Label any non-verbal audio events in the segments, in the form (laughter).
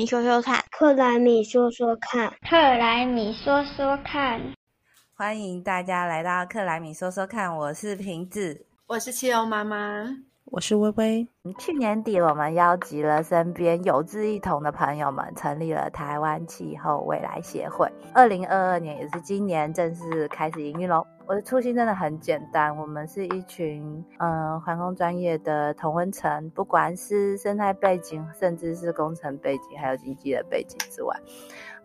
米说说看，克莱米说说看，克莱米说说看，欢迎大家来到克莱米说说看，我是瓶子，我是汽油妈妈。我是微微。去年底，我们邀集了身边有志一同的朋友们，成立了台湾气候未来协会。二零二二年，也是今年正式开始营运喽。我的初心真的很简单，我们是一群嗯环工专业的同温层，不管是生态背景，甚至是工程背景，还有经济的背景之外，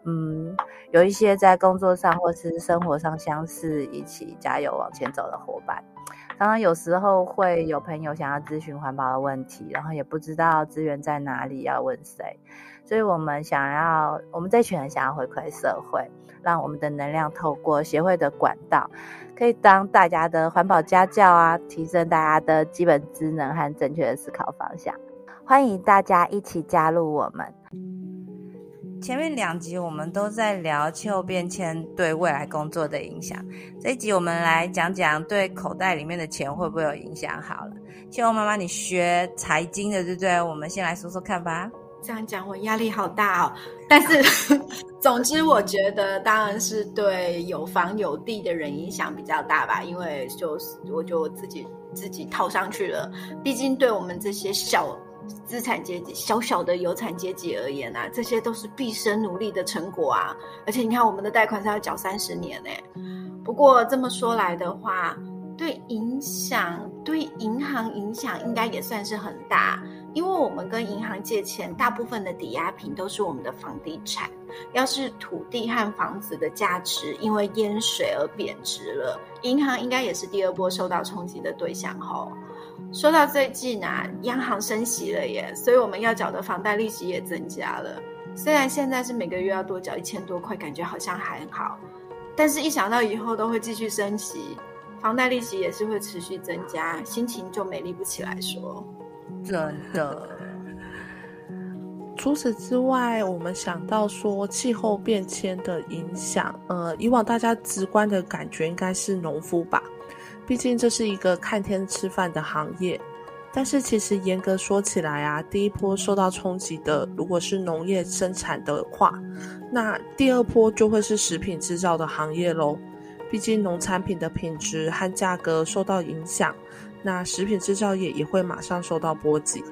嗯，有一些在工作上或是生活上相似，一起加油往前走的伙伴。常常有时候会有朋友想要咨询环保的问题，然后也不知道资源在哪里，要问谁，所以我们想要，我们这群人想要回馈社会，让我们的能量透过协会的管道，可以当大家的环保家教啊，提升大家的基本职能和正确的思考方向。欢迎大家一起加入我们。前面两集我们都在聊气候变迁对未来工作的影响，这一集我们来讲讲对口袋里面的钱会不会有影响。好了，气候妈妈，你学财经的对不对？我们先来说说看吧。这样讲我压力好大哦。但是，(laughs) 总之我觉得当然是对有房有地的人影响比较大吧，因为就是我就自己自己套上去了。毕竟对我们这些小。资产阶级小小的有产阶级而言啊，这些都是毕生努力的成果啊！而且你看，我们的贷款是要缴三十年呢。不过这么说来的话，对影响对银行影响应该也算是很大，因为我们跟银行借钱，大部分的抵押品都是我们的房地产。要是土地和房子的价值因为淹水而贬值了，银行应该也是第二波受到冲击的对象吼。说到最近啊，央行升息了耶，所以我们要缴的房贷利息也增加了。虽然现在是每个月要多缴一千多块，感觉好像还好，但是一想到以后都会继续升息，房贷利息也是会持续增加，心情就美丽不起来。说真的。除此之外，我们想到说气候变迁的影响，呃，以往大家直观的感觉应该是农夫吧。毕竟这是一个看天吃饭的行业，但是其实严格说起来啊，第一波受到冲击的如果是农业生产的话，那第二波就会是食品制造的行业喽。毕竟农产品的品质和价格受到影响，那食品制造业也会马上受到波及，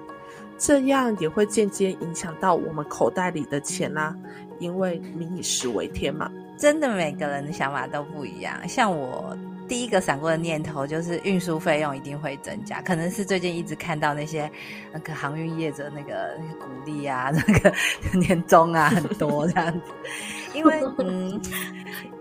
这样也会间接影响到我们口袋里的钱啦。因为民以食为天嘛，真的每个人的想法都不一样，像我。第一个闪过的念头就是运输费用一定会增加，可能是最近一直看到那些那个航运业者那个鼓励啊，(laughs) 那个年终啊很多这样子，因为 (laughs) 嗯，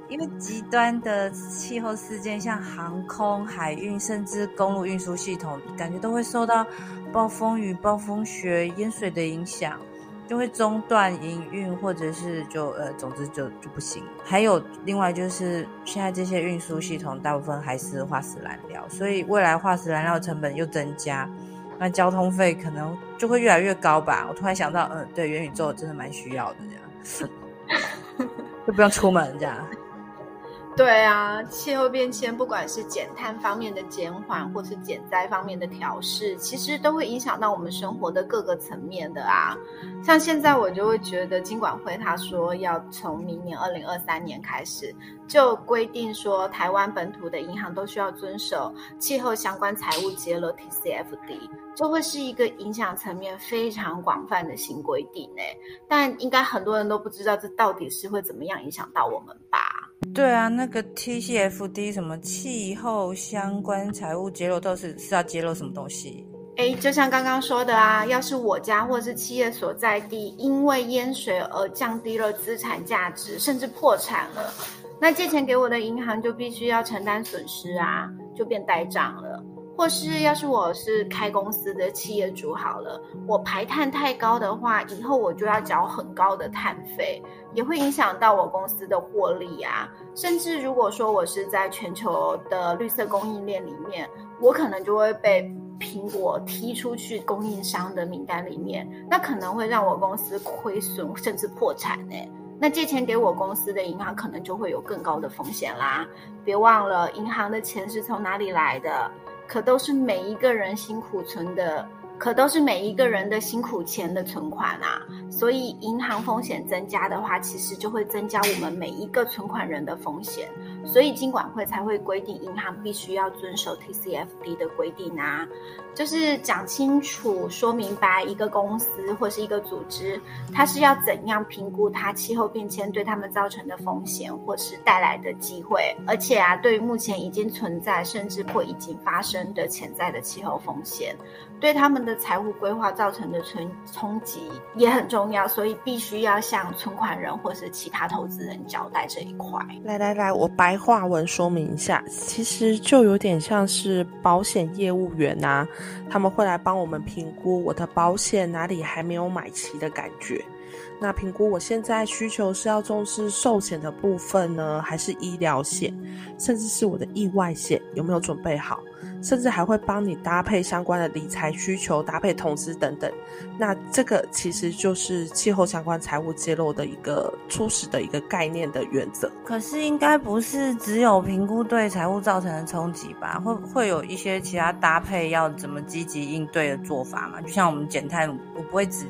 因为极端的气候事件，像航空、海运，甚至公路运输系统，感觉都会受到暴风雨、暴风雪、淹水的影响。就会中断营运，或者是就呃，总之就就不行。还有另外就是现在这些运输系统大部分还是化石燃料，所以未来化石燃料成本又增加，那交通费可能就会越来越高吧。我突然想到，嗯，对，元宇宙真的蛮需要的，这样 (laughs) 就不用出门这样。对啊，气候变迁不管是减碳方面的减缓，或是减灾方面的调试，其实都会影响到我们生活的各个层面的啊。像现在我就会觉得，金管会他说要从明年二零二三年开始，就规定说台湾本土的银行都需要遵守气候相关财务揭露 TCFD，就会是一个影响层面非常广泛的新规定诶。但应该很多人都不知道这到底是会怎么样影响到我们吧。对啊，那个 TCFD 什么气候相关财务揭露，都是是要揭露什么东西？哎，就像刚刚说的啊，要是我家或是企业所在地因为淹水而降低了资产价值，甚至破产了，那借钱给我的银行就必须要承担损失啊，就变呆账了。或是要是我是开公司的企业主好了，我排碳太高的话，以后我就要缴很高的碳费，也会影响到我公司的获利啊。甚至如果说我是在全球的绿色供应链里面，我可能就会被苹果踢出去供应商的名单里面，那可能会让我公司亏损甚至破产呢。那借钱给我公司的银行可能就会有更高的风险啦。别忘了，银行的钱是从哪里来的？可都是每一个人辛苦存的可都是每一个人的辛苦钱的存款啊。所以银行风险增加的话，其实就会增加我们每一个存款人的风险。所以金管会才会规定银行必须要遵守 TCFD 的规定啊，就是讲清楚、说明白一个公司或是一个组织，它是要怎样评估它气候变迁对他们造成的风险或是带来的机会，而且啊，对于目前已经存在甚至或已经发生的潜在的气候风险，对他们的财务规划造成的冲冲击也很重要，所以必须要向存款人或是其他投资人交代这一块。来来来，我白。白话文说明一下，其实就有点像是保险业务员啊，他们会来帮我们评估我的保险哪里还没有买齐的感觉。那评估我现在需求是要重视寿险的部分呢，还是医疗险，甚至是我的意外险有没有准备好？甚至还会帮你搭配相关的理财需求，搭配投资等等。那这个其实就是气候相关财务揭露的一个初始的一个概念的原则。可是应该不是只有评估对财务造成的冲击吧？会会有一些其他搭配要怎么积极应对的做法嘛？就像我们减碳，我不会只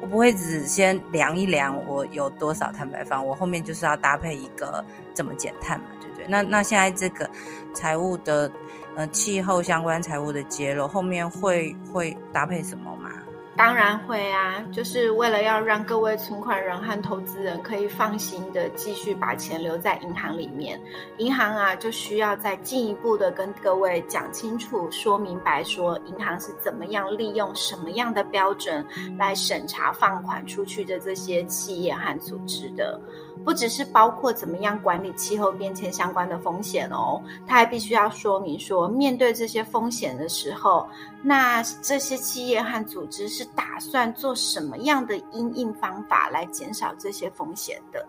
我不会只先量一量我有多少碳排放，我后面就是要搭配一个怎么减碳嘛，对不对？那那现在这个财务的。呃，气候相关财务的揭露后面会会搭配什么吗？当然会啊，就是为了要让各位存款人和投资人可以放心的继续把钱留在银行里面，银行啊就需要再进一步的跟各位讲清楚、说明白，说银行是怎么样利用什么样的标准来审查放款出去的这些企业和组织的。不只是包括怎么样管理气候变迁相关的风险哦，他还必须要说明说，面对这些风险的时候，那这些企业和组织是打算做什么样的因应方法来减少这些风险的。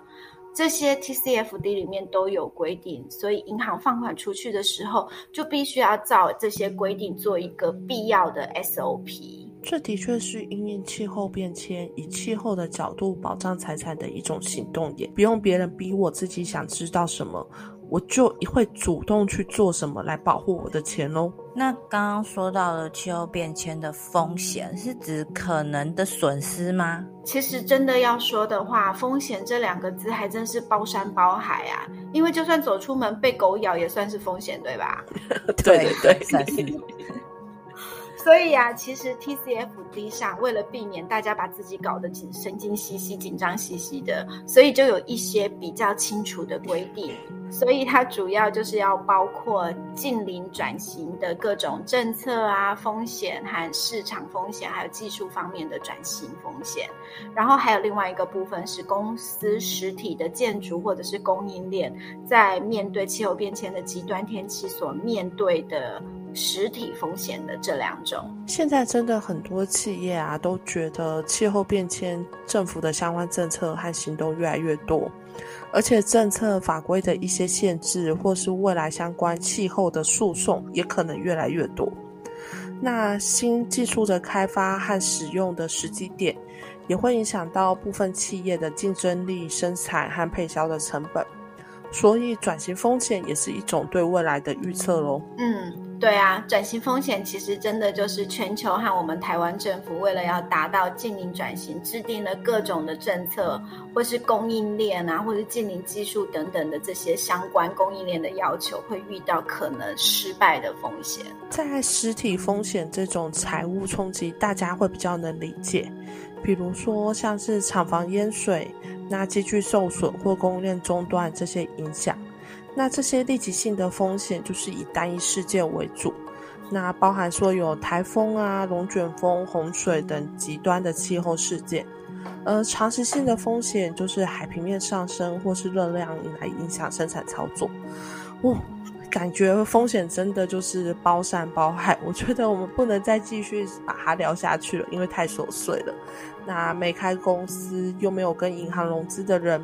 这些 TCFD 里面都有规定，所以银行放款出去的时候，就必须要照这些规定做一个必要的 SOP。这的确是因应气候变迁，以气候的角度保障财产的一种行动，也不用别人逼我自己想知道什么，我就会主动去做什么来保护我的钱喽。那刚刚说到了气候变迁的风险，是指可能的损失吗？其实真的要说的话，风险这两个字还真是包山包海啊！因为就算走出门被狗咬，也算是风险，对吧？对 (laughs) 对对。(laughs) 所以啊，其实 TCFD 上为了避免大家把自己搞得紧神经兮兮、紧张兮兮的，所以就有一些比较清楚的规定。所以它主要就是要包括近邻转型的各种政策啊、风险和市场风险，还有技术方面的转型风险。然后还有另外一个部分是公司实体的建筑或者是供应链，在面对气候变迁的极端天气所面对的。实体风险的这两种，现在真的很多企业啊，都觉得气候变迁政府的相关政策和行动越来越多，而且政策法规的一些限制，或是未来相关气候的诉讼，也可能越来越多。那新技术的开发和使用的时机点，也会影响到部分企业的竞争力、生产和配销的成本。所以，转型风险也是一种对未来的预测喽。嗯，对啊，转型风险其实真的就是全球和我们台湾政府为了要达到近邻转型，制定了各种的政策，或是供应链啊，或是近邻技术等等的这些相关供应链的要求，会遇到可能失败的风险。在实体风险这种财务冲击，大家会比较能理解。比如说，像是厂房淹水，那机具受损或供应链中断这些影响，那这些立即性的风险就是以单一事件为主，那包含说有台风啊、龙卷风、洪水等极端的气候事件，而长时性的风险就是海平面上升或是热量来影响生产操作，哦。感觉风险真的就是包山包海，我觉得我们不能再继续把它聊下去了，因为太琐碎了。那没开公司又没有跟银行融资的人，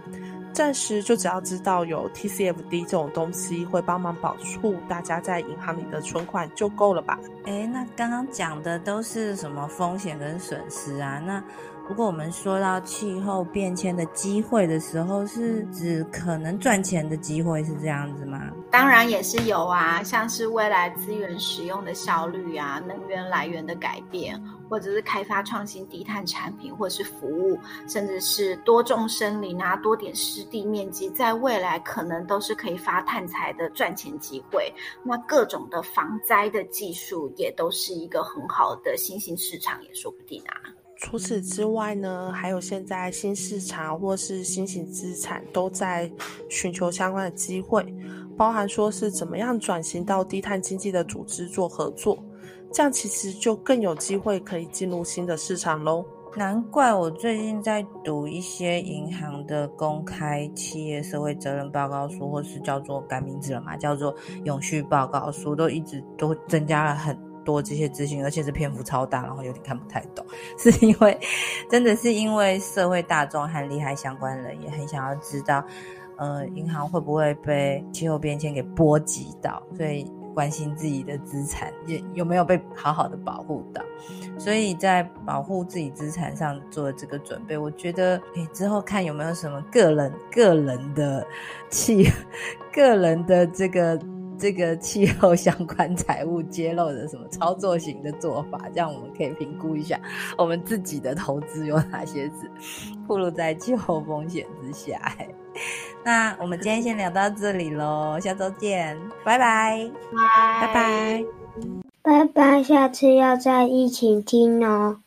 暂时就只要知道有 TCFD 这种东西会帮忙保护大家在银行里的存款就够了吧？哎，那刚刚讲的都是什么风险跟损失啊？那如果我们说到气候变迁的机会的时候，是指可能赚钱的机会，是这样子吗？当然也是有啊，像是未来资源使用的效率啊，能源来源的改变，或者是开发创新低碳产品，或是服务，甚至是多种森林啊，多点湿地面积，在未来可能都是可以发碳财的赚钱机会。那各种的防灾的技术，也都是一个很好的新兴市场，也说不定啊。除此之外呢，还有现在新市场或是新型资产都在寻求相关的机会，包含说是怎么样转型到低碳经济的组织做合作，这样其实就更有机会可以进入新的市场喽。难怪我最近在读一些银行的公开企业社会责任报告书，或是叫做改名字了嘛，叫做永续报告书，都一直都增加了很。多这些资讯，而且是篇幅超大，然后有点看不太懂，是因为真的是因为社会大众和利害相关人也很想要知道，呃，银行会不会被气候变迁给波及到，所以关心自己的资产也有没有被好好的保护到，所以在保护自己资产上做这个准备，我觉得诶之后看有没有什么个人个人的气，个人的这个。这个气候相关财务揭露的什么操作型的做法，这样我们可以评估一下我们自己的投资有哪些是 (laughs) 暴露在气候风险之下。(laughs) 那我们今天先聊到这里喽，下周见，拜拜，拜拜拜，拜拜，下次要再一起听哦。